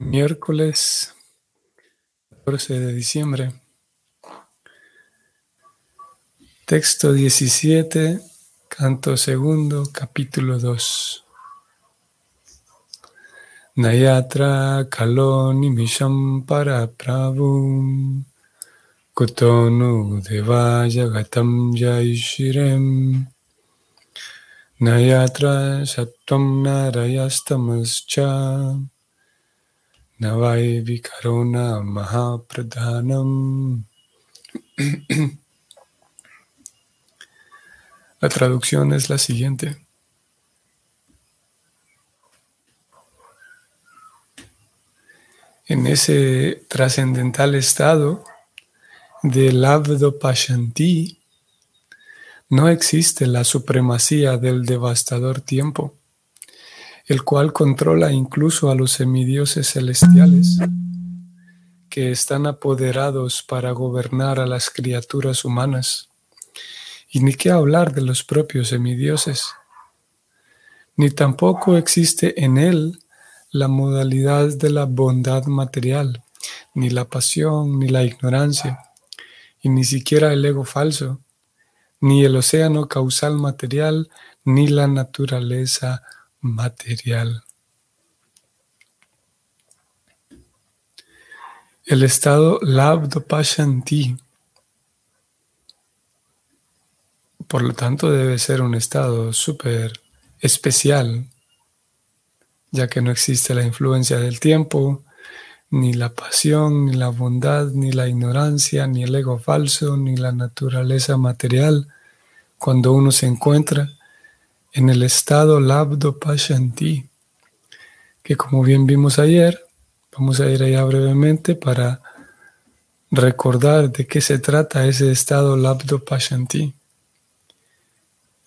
Miércoles 14 de diciembre. Texto 17, canto segundo, capítulo 2. Nayatra kaloni misham para prabhu kutonu devaya gatam jaishirem Nayatra satvam narayastamascha Navai Vikarona Mahapradhanam. La traducción es la siguiente. En ese trascendental estado del Abdo Pashanti no existe la supremacía del devastador tiempo el cual controla incluso a los semidioses celestiales que están apoderados para gobernar a las criaturas humanas. Y ni qué hablar de los propios semidioses. Ni tampoco existe en él la modalidad de la bondad material, ni la pasión, ni la ignorancia, y ni siquiera el ego falso, ni el océano causal material, ni la naturaleza material. El estado Labdopashanti, por lo tanto, debe ser un estado súper especial, ya que no existe la influencia del tiempo, ni la pasión, ni la bondad, ni la ignorancia, ni el ego falso, ni la naturaleza material, cuando uno se encuentra en el estado Labdo Pashanti, que como bien vimos ayer, vamos a ir allá brevemente para recordar de qué se trata ese estado Labdo Pashanti.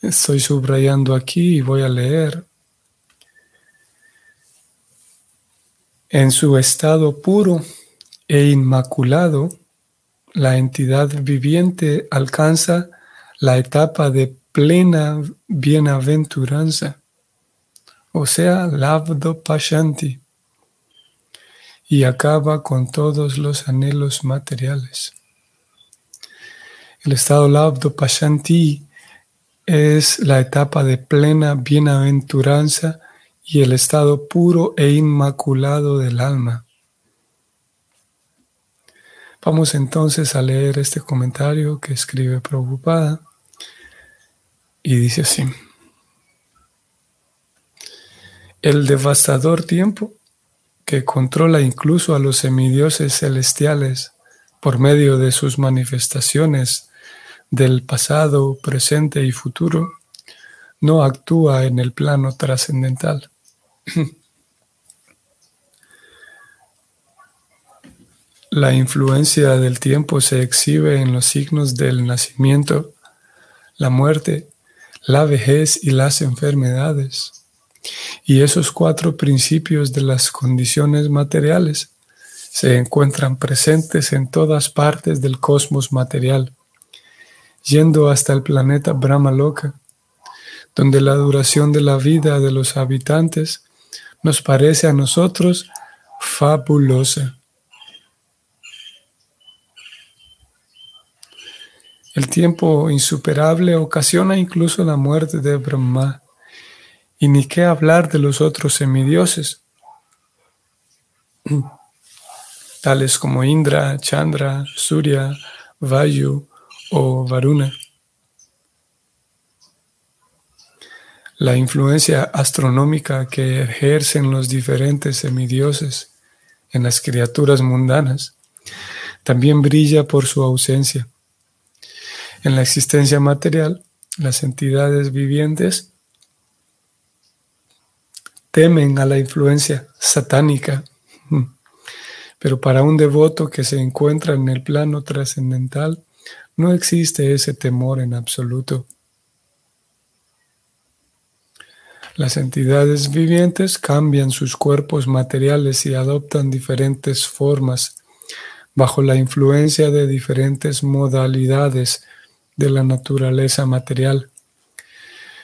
Estoy subrayando aquí y voy a leer. En su estado puro e inmaculado, la entidad viviente alcanza la etapa de plena bienaventuranza, o sea, Labdo Pashanti, y acaba con todos los anhelos materiales. El estado Labdo Pashanti es la etapa de plena bienaventuranza y el estado puro e inmaculado del alma. Vamos entonces a leer este comentario que escribe Prabhupada. Y dice así, el devastador tiempo que controla incluso a los semidioses celestiales por medio de sus manifestaciones del pasado, presente y futuro, no actúa en el plano trascendental. La influencia del tiempo se exhibe en los signos del nacimiento, la muerte la vejez y las enfermedades. Y esos cuatro principios de las condiciones materiales se encuentran presentes en todas partes del cosmos material, yendo hasta el planeta Brahma Loka, donde la duración de la vida de los habitantes nos parece a nosotros fabulosa. El tiempo insuperable ocasiona incluso la muerte de Brahma. Y ni qué hablar de los otros semidioses, tales como Indra, Chandra, Surya, Vayu o Varuna. La influencia astronómica que ejercen los diferentes semidioses en las criaturas mundanas también brilla por su ausencia. En la existencia material, las entidades vivientes temen a la influencia satánica, pero para un devoto que se encuentra en el plano trascendental, no existe ese temor en absoluto. Las entidades vivientes cambian sus cuerpos materiales y adoptan diferentes formas bajo la influencia de diferentes modalidades de la naturaleza material.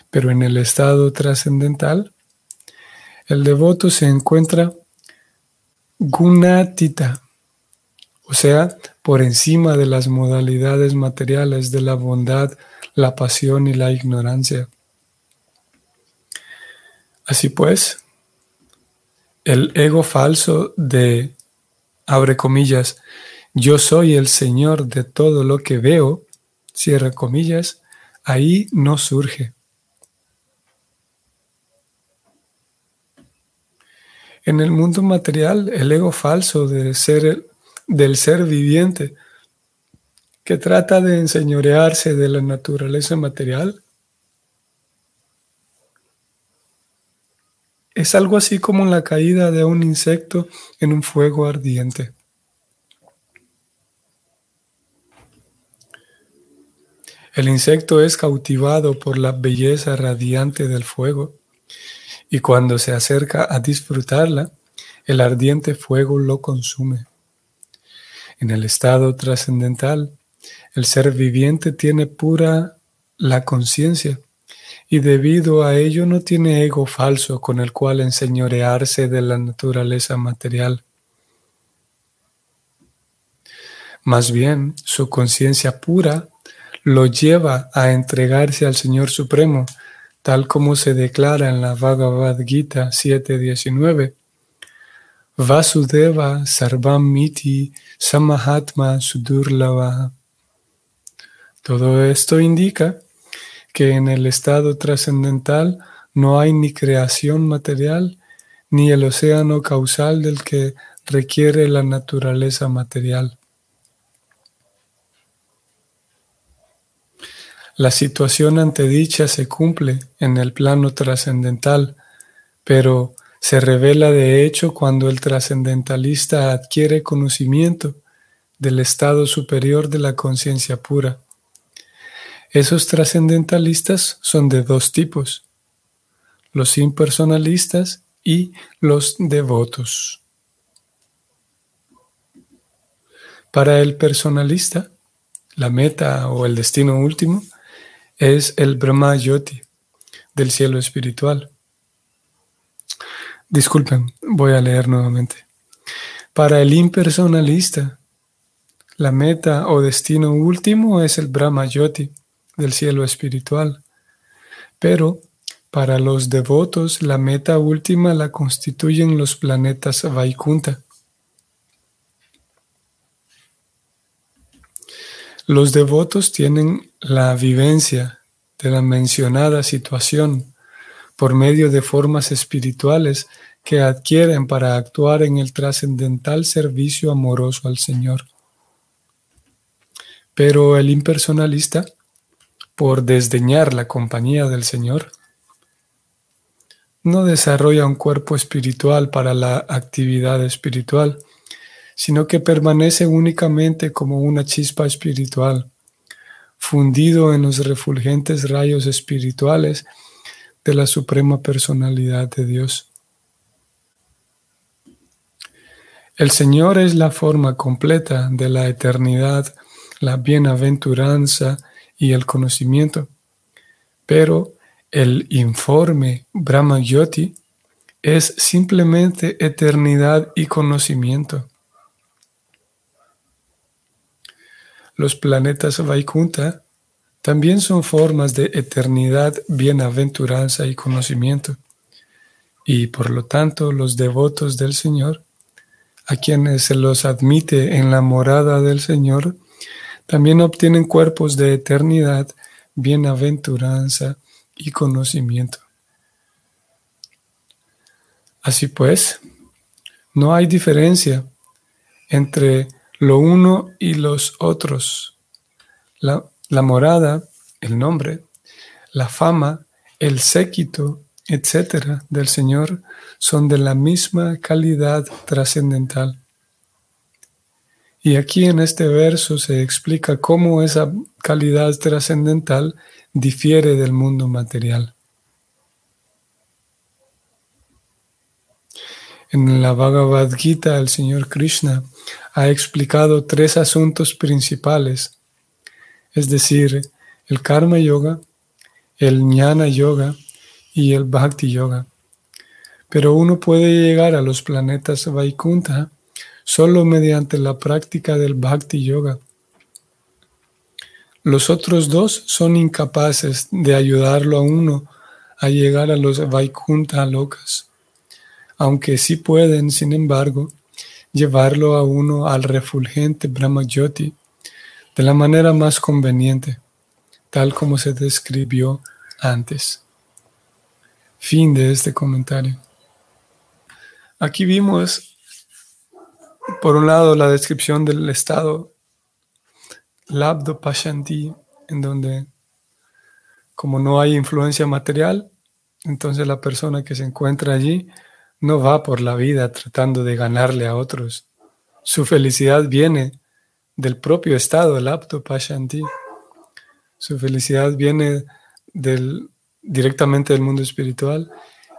Pero en el estado trascendental, el devoto se encuentra gunatita, o sea, por encima de las modalidades materiales de la bondad, la pasión y la ignorancia. Así pues, el ego falso de, abre comillas, yo soy el Señor de todo lo que veo, cierra comillas, ahí no surge. En el mundo material, el ego falso de ser, del ser viviente, que trata de enseñorearse de la naturaleza material, es algo así como la caída de un insecto en un fuego ardiente. El insecto es cautivado por la belleza radiante del fuego y cuando se acerca a disfrutarla, el ardiente fuego lo consume. En el estado trascendental, el ser viviente tiene pura la conciencia y debido a ello no tiene ego falso con el cual enseñorearse de la naturaleza material. Más bien, su conciencia pura lo lleva a entregarse al Señor Supremo tal como se declara en la Bhagavad Gita 7.19. Vasudeva Sarvam Miti Samahatma Sudurlava. Todo esto indica que en el estado trascendental no hay ni creación material ni el océano causal del que requiere la naturaleza material. La situación antedicha se cumple en el plano trascendental, pero se revela de hecho cuando el trascendentalista adquiere conocimiento del estado superior de la conciencia pura. Esos trascendentalistas son de dos tipos, los impersonalistas y los devotos. Para el personalista, la meta o el destino último es el Brahma Yoti del cielo espiritual. Disculpen, voy a leer nuevamente. Para el impersonalista, la meta o destino último es el Brahma Yoti del cielo espiritual. Pero para los devotos, la meta última la constituyen los planetas Vaikunta. Los devotos tienen la vivencia de la mencionada situación por medio de formas espirituales que adquieren para actuar en el trascendental servicio amoroso al Señor. Pero el impersonalista, por desdeñar la compañía del Señor, no desarrolla un cuerpo espiritual para la actividad espiritual, sino que permanece únicamente como una chispa espiritual, fundido en los refulgentes rayos espirituales de la suprema personalidad de Dios. El Señor es la forma completa de la eternidad, la bienaventuranza y el conocimiento, pero el informe Brahma Yoti es simplemente eternidad y conocimiento. Los planetas Vaikunta también son formas de eternidad, bienaventuranza y conocimiento. Y por lo tanto, los devotos del Señor, a quienes se los admite en la morada del Señor, también obtienen cuerpos de eternidad, bienaventuranza y conocimiento. Así pues, no hay diferencia entre lo uno y los otros. La, morada, el nombre, la fama, el séquito, etcétera, del Señor son de la misma calidad trascendental. Y aquí en este verso se explica cómo esa calidad trascendental difiere del mundo material. En la Bhagavad Gita, el Señor Krishna ha explicado tres asuntos principales, es decir, el Karma Yoga, el Jnana Yoga y el Bhakti Yoga. pero uno puede llegar a los planetas Vaikunta solo mediante la práctica del Bhakti Yoga. Los otros dos son incapaces de ayudarlo a uno a llegar a los Vaikunta locas, aunque sí pueden, sin embargo, llevarlo a uno al refulgente Brahmayoti de la manera más conveniente, tal como se describió antes. Fin de este comentario. Aquí vimos, por un lado, la descripción del estado Labdo Pashanti, en donde como no hay influencia material, entonces la persona que se encuentra allí no va por la vida tratando de ganarle a otros. Su felicidad viene del propio estado, el apto pashanti. Su felicidad viene del, directamente del mundo espiritual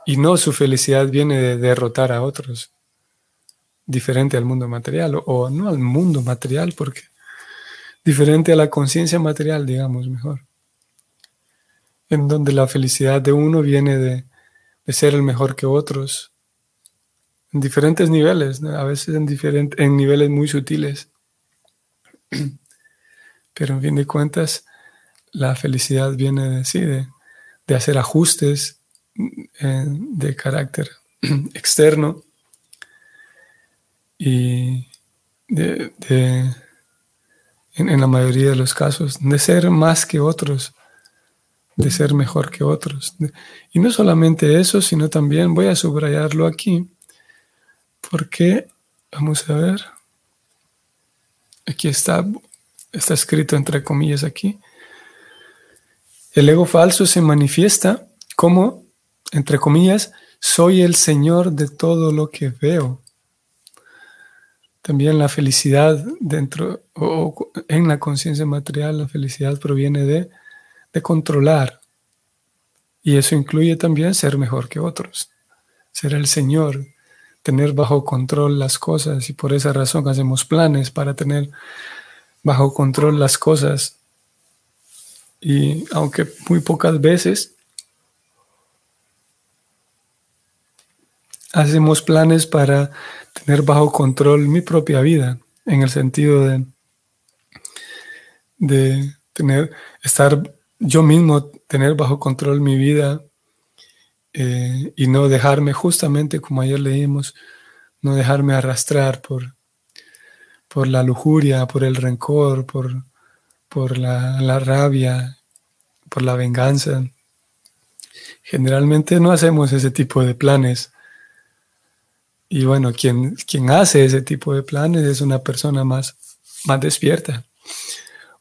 y no su felicidad viene de derrotar a otros, diferente al mundo material, o, no al mundo material, porque diferente a la conciencia material, digamos mejor, en donde la felicidad de uno viene de, de ser el mejor que otros, en diferentes niveles, a veces en, en niveles muy sutiles. Pero en fin de cuentas, la felicidad viene de, sí, de, hacer ajustes eh, de carácter externo y de, en, la mayoría de los casos, de ser más que otros, de ser mejor que otros. Y no solamente eso, sino también, voy a subrayarlo aquí, porque, vamos a ver, aquí está, está escrito entre comillas aquí, el ego falso se manifiesta como, entre comillas, soy el Señor de todo lo que veo. También la felicidad dentro o en la conciencia material, la felicidad proviene de, de controlar. Y eso incluye también ser mejor que otros, ser el Señor, tener bajo control las cosas y por esa razón hacemos planes para tener bajo control las cosas. Y aunque muy pocas veces hacemos planes para tener bajo control mi propia vida, en el sentido de, de tener, estar yo mismo, tener bajo control mi vida eh, y no dejarme justamente como ayer leímos, no dejarme arrastrar por, por la lujuria, por el rencor, por, por la, la rabia, por la venganza. Generalmente no hacemos ese tipo de planes. Y bueno, quien, quien hace ese tipo de planes es una persona más, más despierta,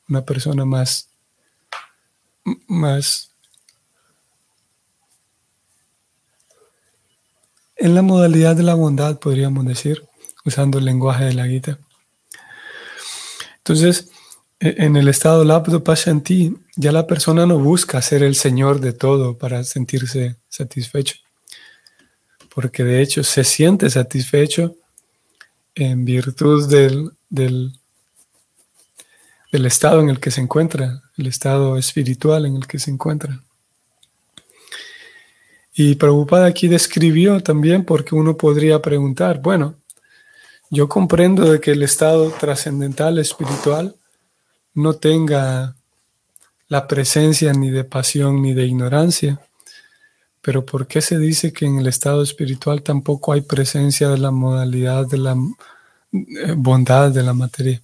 una persona más, más en la modalidad de la bondad, podríamos decir, usando el lenguaje de la Gita. Entonces, e, en el estado Labdo Pashanti, ya la persona no busca ser el Señor de todo para sentirse satisfecho, porque de hecho se siente satisfecho en virtud del, del estado en el que se encuentra, el estado espiritual en el que se encuentra. Y Prabhupada aquí describió también porque uno podría preguntar, bueno, yo comprendo de que el estado trascendental espiritual no tenga la presencia ni de pasión ni de ignorancia, pero ¿por qué se dice que en el estado espiritual tampoco hay presencia de la modalidad de la eh, bondad de la materia?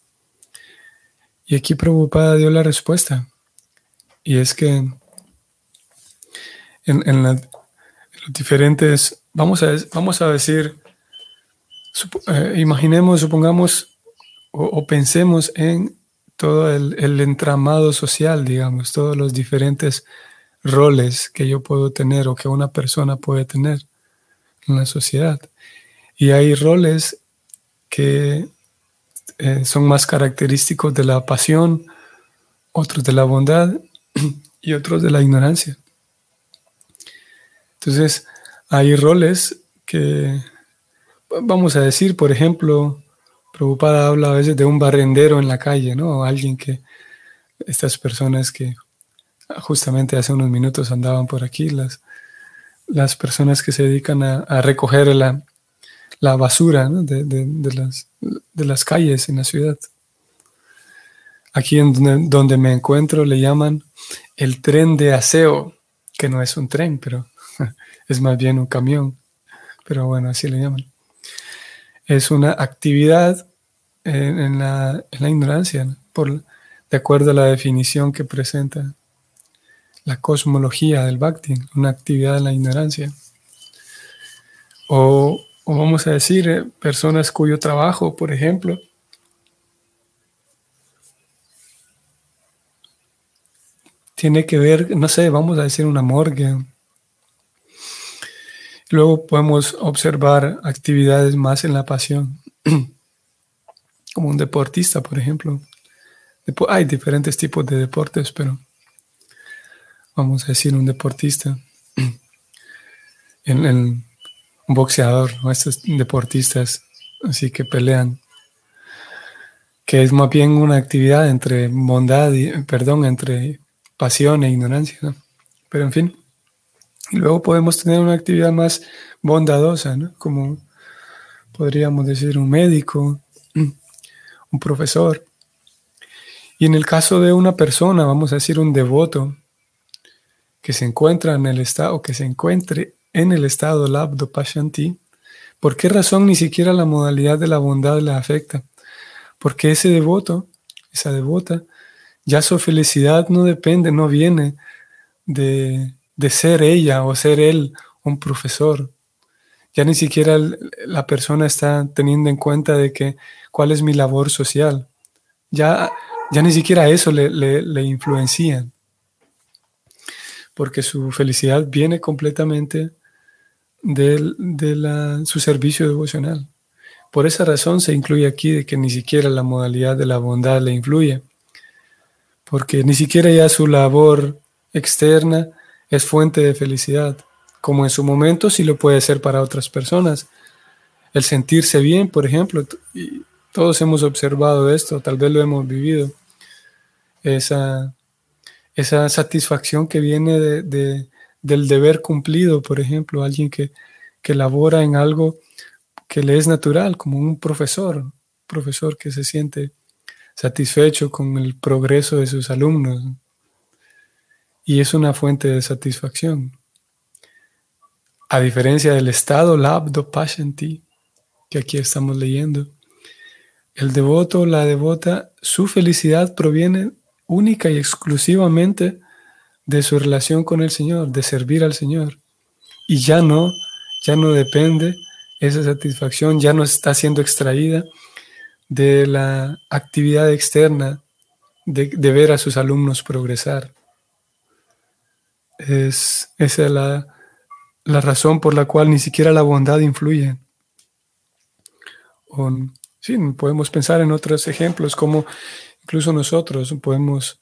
Y aquí Prabhupada dio la respuesta, y es que en, en la, diferentes, vamos a, vamos a decir, eh, imaginemos, supongamos o, pensemos en todo el, entramado social, digamos, todos los diferentes roles que yo puedo tener o que una persona puede tener en la sociedad. Y hay roles que eh, son más característicos de la pasión, otros de la bondad y otros de la ignorancia. Entonces, hay roles que, vamos a decir, por ejemplo, Preocupada habla a veces de un barrendero en la calle, ¿no? alguien que, estas personas que justamente hace unos minutos andaban por aquí, las las personas que se dedican a, recoger la, basura de, las, de las calles en la ciudad. Aquí en donde, me encuentro le llaman el tren de aseo, que no es un tren, pero es más bien un camión. Pero bueno, así le llaman. Es una actividad en, la, ignorancia, por, de acuerdo a la definición que presenta la cosmología del Bhakti, una actividad en la ignorancia. O, o vamos a decir, eh, personas cuyo trabajo, por ejemplo, tiene que ver, no sé, vamos a decir una morgue. Luego podemos observar actividades más en la pasión, como un deportista, por ejemplo. Hay diferentes tipos de deportes, pero vamos a decir un deportista, en, un boxeador, estos deportistas así que pelean, que es más bien una actividad entre bondad y, perdón, entre pasión e ignorancia, ¿no? Pero en fin, luego podemos tener una actividad más bondadosa, ¿no? Como podríamos decir un médico, un profesor. Y en el caso de una persona, vamos a decir un devoto, que se encuentra en el estado, que se encuentre en el estado labdo pashanti, ¿por qué razón ni siquiera la modalidad de la bondad le afecta? Porque ese devoto, esa devota, ya su felicidad no depende, no viene de, ser ella o ser él un profesor. Ya ni siquiera la persona está teniendo en cuenta de que cuál es mi labor social. Ya, ya ni siquiera eso le, le, influencia. Porque su felicidad viene completamente de, de su servicio devocional. Por esa razón se incluye aquí de que ni siquiera la modalidad de la bondad le influye porque ni siquiera ya su labor externa es fuente de felicidad, como en su momento sí lo puede ser para otras personas. El sentirse bien, por ejemplo, y todos hemos observado esto, tal vez lo hemos vivido, esa, esa satisfacción que viene de, del deber cumplido, por ejemplo, alguien que, que labora en algo que le es natural, como un profesor, profesor que se siente satisfecho con el progreso de sus alumnos. Y es una fuente de satisfacción. A diferencia del estado labdo pashanti, que aquí estamos leyendo, el devoto la devota, su felicidad proviene única y exclusivamente de su relación con el Señor, de servir al Señor. Y ya no, ya no depende esa satisfacción, ya no está siendo extraída de la actividad externa de, ver a sus alumnos progresar. Es, esa es la, razón por la cual ni siquiera la bondad influye. sí, podemos pensar en otros ejemplos, como incluso nosotros podemos,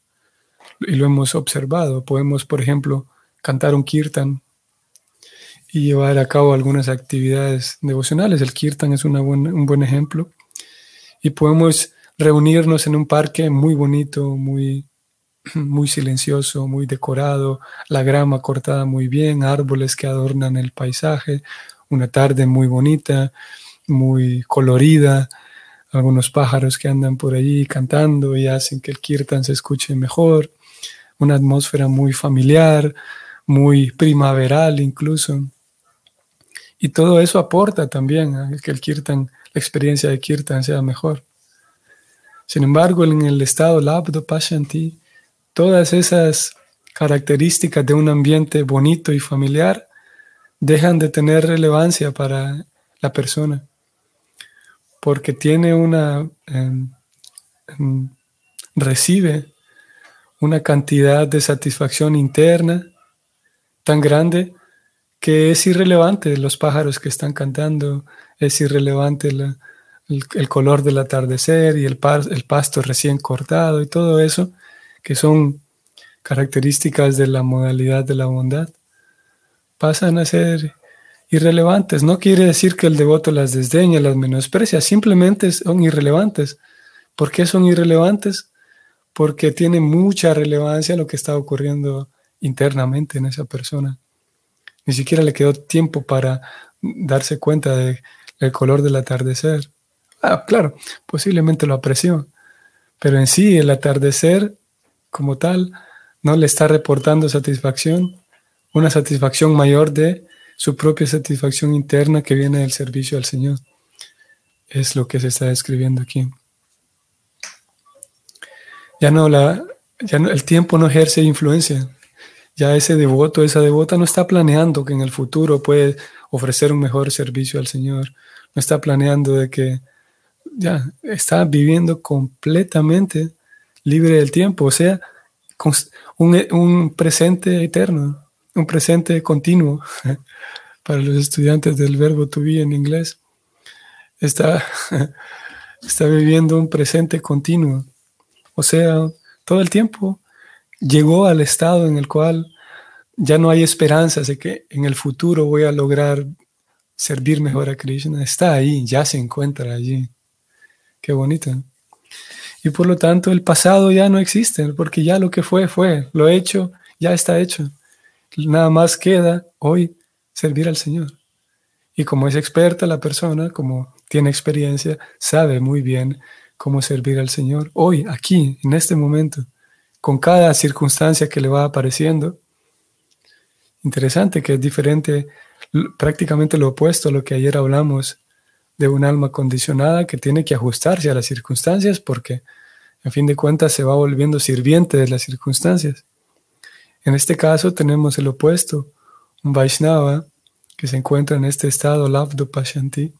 y lo hemos observado, podemos, por ejemplo, cantar un kirtan y llevar a cabo algunas actividades devocionales. El kirtan es una un buen ejemplo y podemos reunirnos en un parque muy bonito, muy, muy silencioso, muy decorado, la grama cortada muy bien, árboles que adornan el paisaje, una tarde muy bonita, muy colorida, algunos pájaros que andan por allí cantando y hacen que el kirtan se escuche mejor, una atmósfera muy familiar, muy primaveral incluso. Y todo eso aporta también a que el kirtan la experiencia de Kirtan sea mejor. Sin embargo, en el estado Labdo Pashanti, todas esas características de un ambiente bonito y familiar dejan de tener relevancia para la persona, porque tiene una, em, em, recibe una cantidad de satisfacción interna tan grande que es irrelevante los pájaros que están cantando, es irrelevante el, color del atardecer y el, el pasto recién cortado y todo eso, que son características de la modalidad de la bondad, pasan a ser irrelevantes. No quiere decir que el devoto las desdeña, las menosprecia, simplemente son irrelevantes. ¿Por qué son irrelevantes? Porque tiene mucha relevancia lo que está ocurriendo internamente en esa persona. Ni siquiera le quedó tiempo para darse cuenta del color del atardecer. Ah, claro, posiblemente lo apreció, pero en sí el atardecer como tal no le está reportando satisfacción, una satisfacción mayor de su propia satisfacción interna que viene del servicio al Señor. Es lo que se está describiendo aquí. Ya no la, ya el tiempo no ejerce influencia. Ya ese devoto, esa devota no está planeando que en el futuro puede ofrecer un mejor servicio al Señor. No está planeando de que ya está viviendo completamente libre del tiempo, o sea, un, un presente eterno, un presente continuo para los estudiantes del verbo to be en inglés. Está, está viviendo un presente continuo. O sea, todo el tiempo llegó al estado en el cual ya no hay esperanzas de que en el futuro voy a lograr servir mejor a Krishna. Está ahí, ya se encuentra allí. Qué bonito. Y por lo tanto el pasado ya no existe, porque ya lo que fue, fue. Lo hecho, ya está hecho. Nada más queda hoy servir al Señor. Y como es experta la persona, como tiene experiencia, sabe muy bien cómo servir al Señor hoy, aquí, en este momento, con cada circunstancia que le va apareciendo. Interesante que es diferente, prácticamente lo opuesto a lo que ayer hablamos de un alma condicionada que tiene que ajustarse a las circunstancias porque, en fin de cuentas, se va volviendo sirviente de las circunstancias. En este caso tenemos el opuesto, un Vaishnava que se encuentra en este estado, Lavdo Pashanti,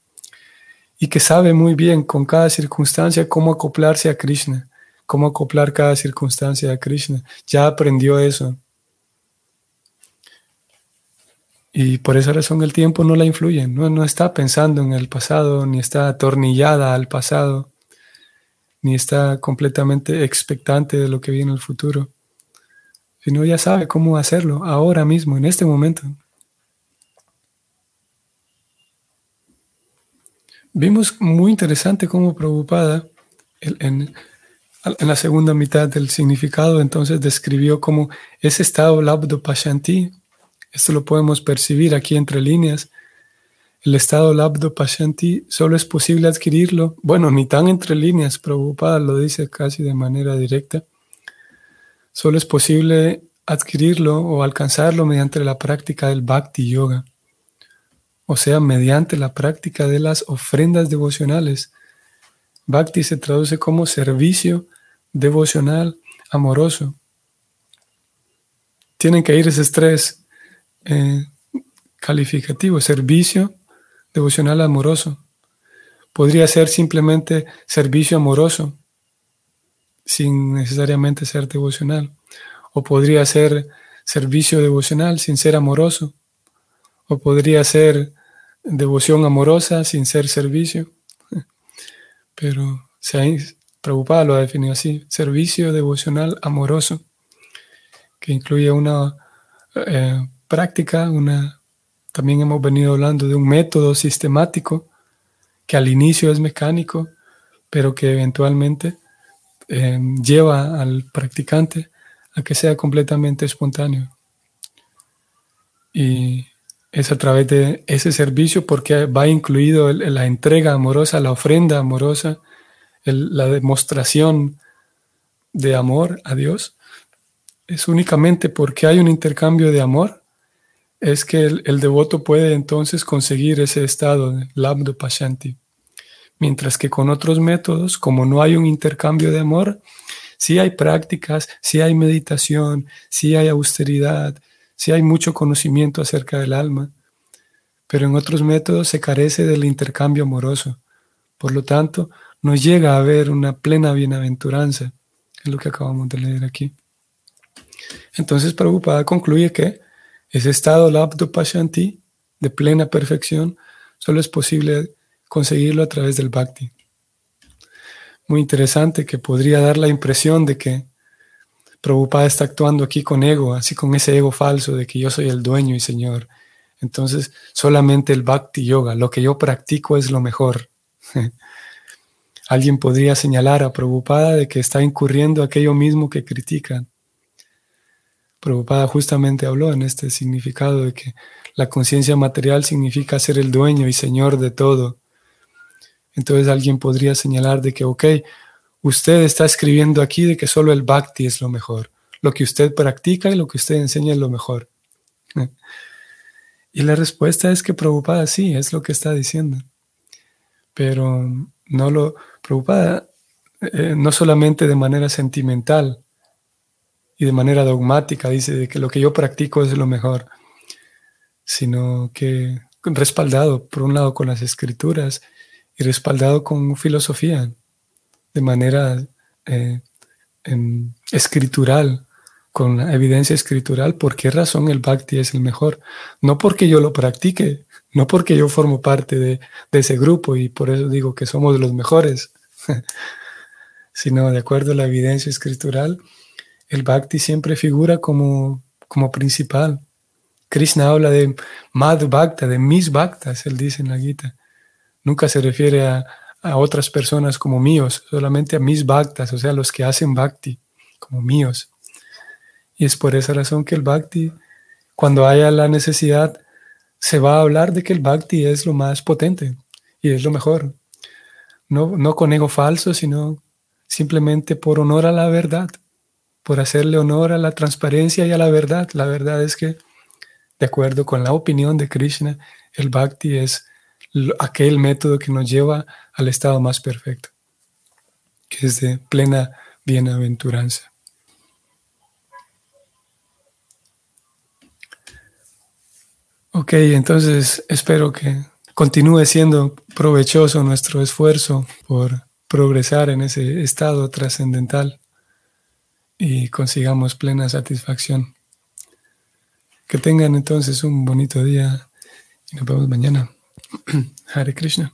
y que sabe muy bien con cada circunstancia cómo acoplarse a Krishna, cómo acoplar cada circunstancia a Krishna. Ya aprendió eso. Y por esa razón el tiempo no la influye, no, no está pensando en el pasado, ni está atornillada al pasado, ni está completamente expectante de lo que viene en el futuro sino ya sabe cómo hacerlo ahora mismo, en este momento. Vimos muy interesante cómo preocupada en, en, la segunda mitad del significado entonces describió como ese estado labdo pashanti, esto lo podemos percibir aquí entre líneas, el estado labdo pashanti solo es posible adquirirlo, bueno, ni tan entre líneas, preocupada lo dice casi de manera directa, Solo es posible adquirirlo o alcanzarlo mediante la práctica del bhakti yoga, o sea, mediante la práctica de las ofrendas devocionales. Bhakti se traduce como servicio devocional amoroso. Tienen que ir esos tres eh, calificativos, servicio devocional amoroso. Podría ser simplemente servicio amoroso, sin necesariamente ser devocional. O podría ser servicio devocional sin ser amoroso. O podría ser devoción amorosa sin ser servicio. Pero se ha preocupado, lo ha definido así, servicio devocional amoroso, que incluye una eh, práctica, una, también hemos venido hablando de un método sistemático que al inicio es mecánico, pero que eventualmente eh, lleva al practicante a que sea completamente espontáneo. Y es a través de ese servicio porque va incluido la entrega amorosa, la ofrenda amorosa, la demostración de amor a Dios. Es únicamente porque hay un intercambio de amor, es que el, devoto puede entonces conseguir ese estado de labdo pashanti. Mientras que con otros métodos, como no hay un intercambio de amor, sí hay prácticas, sí hay meditación, sí hay austeridad, sí hay mucho conocimiento acerca del alma, pero en otros métodos se carece del intercambio amoroso. Por lo tanto, no llega a haber una plena bienaventuranza, es lo que acabamos de leer aquí. Entonces, Prabhupada concluye que ese estado labdo pashanti de plena perfección solo es posible conseguirlo a través del bhakti. Muy interesante que podría dar la impresión de que Prabhupada está actuando aquí con ego, así con ese ego falso de que yo soy el dueño y señor. Entonces, solamente el bhakti yoga, lo que yo practico es lo mejor. Alguien podría señalar a Prabhupada de que está incurriendo aquello mismo que critican. Prabhupada justamente habló en este significado de que la conciencia material significa ser el dueño y señor de todo. Entonces alguien podría señalar de que, ok, usted está escribiendo aquí de que solo el bhakti es lo mejor. Lo que usted practica y lo que usted enseña es lo mejor. Y la respuesta es que preocupada sí, es lo que está diciendo. Pero no lo preocupada eh, no solamente de manera sentimental y de manera dogmática, dice de que lo que yo practico es lo mejor, sino que respaldado por un lado con las escrituras y respaldado con filosofía, de manera eh, em, escritural, con evidencia escritural, por qué razón el bhakti es el mejor. No porque yo lo practique, no porque yo formo parte de, ese grupo y por eso digo que somos los mejores, sino de acuerdo a la evidencia escritural, el bhakti siempre figura como, como principal. Krishna habla de Mad Bhakta, de mis Bhaktas, él dice en la Gita. Nunca se refiere a, a otras personas como míos, solamente a mis Bhaktas, o sea, los que hacen Bhakti, como míos. Y es por esa razón que el bhakti, cuando haya la necesidad, se va a hablar de que el bhakti es lo más potente y es lo mejor. No, no con ego falso, sino simplemente por honor a la verdad, por hacerle honor a la transparencia y a la verdad. La verdad es que, de acuerdo con la opinión de Krishna, el bhakti es aquel método que nos lleva al estado más perfecto, que es de plena bienaventuranza. Ok, entonces espero que continúe siendo provechoso nuestro esfuerzo por progresar en ese estado trascendental y consigamos plena satisfacción. Que tengan entonces un bonito día y nos vemos mañana. Hare Krishna.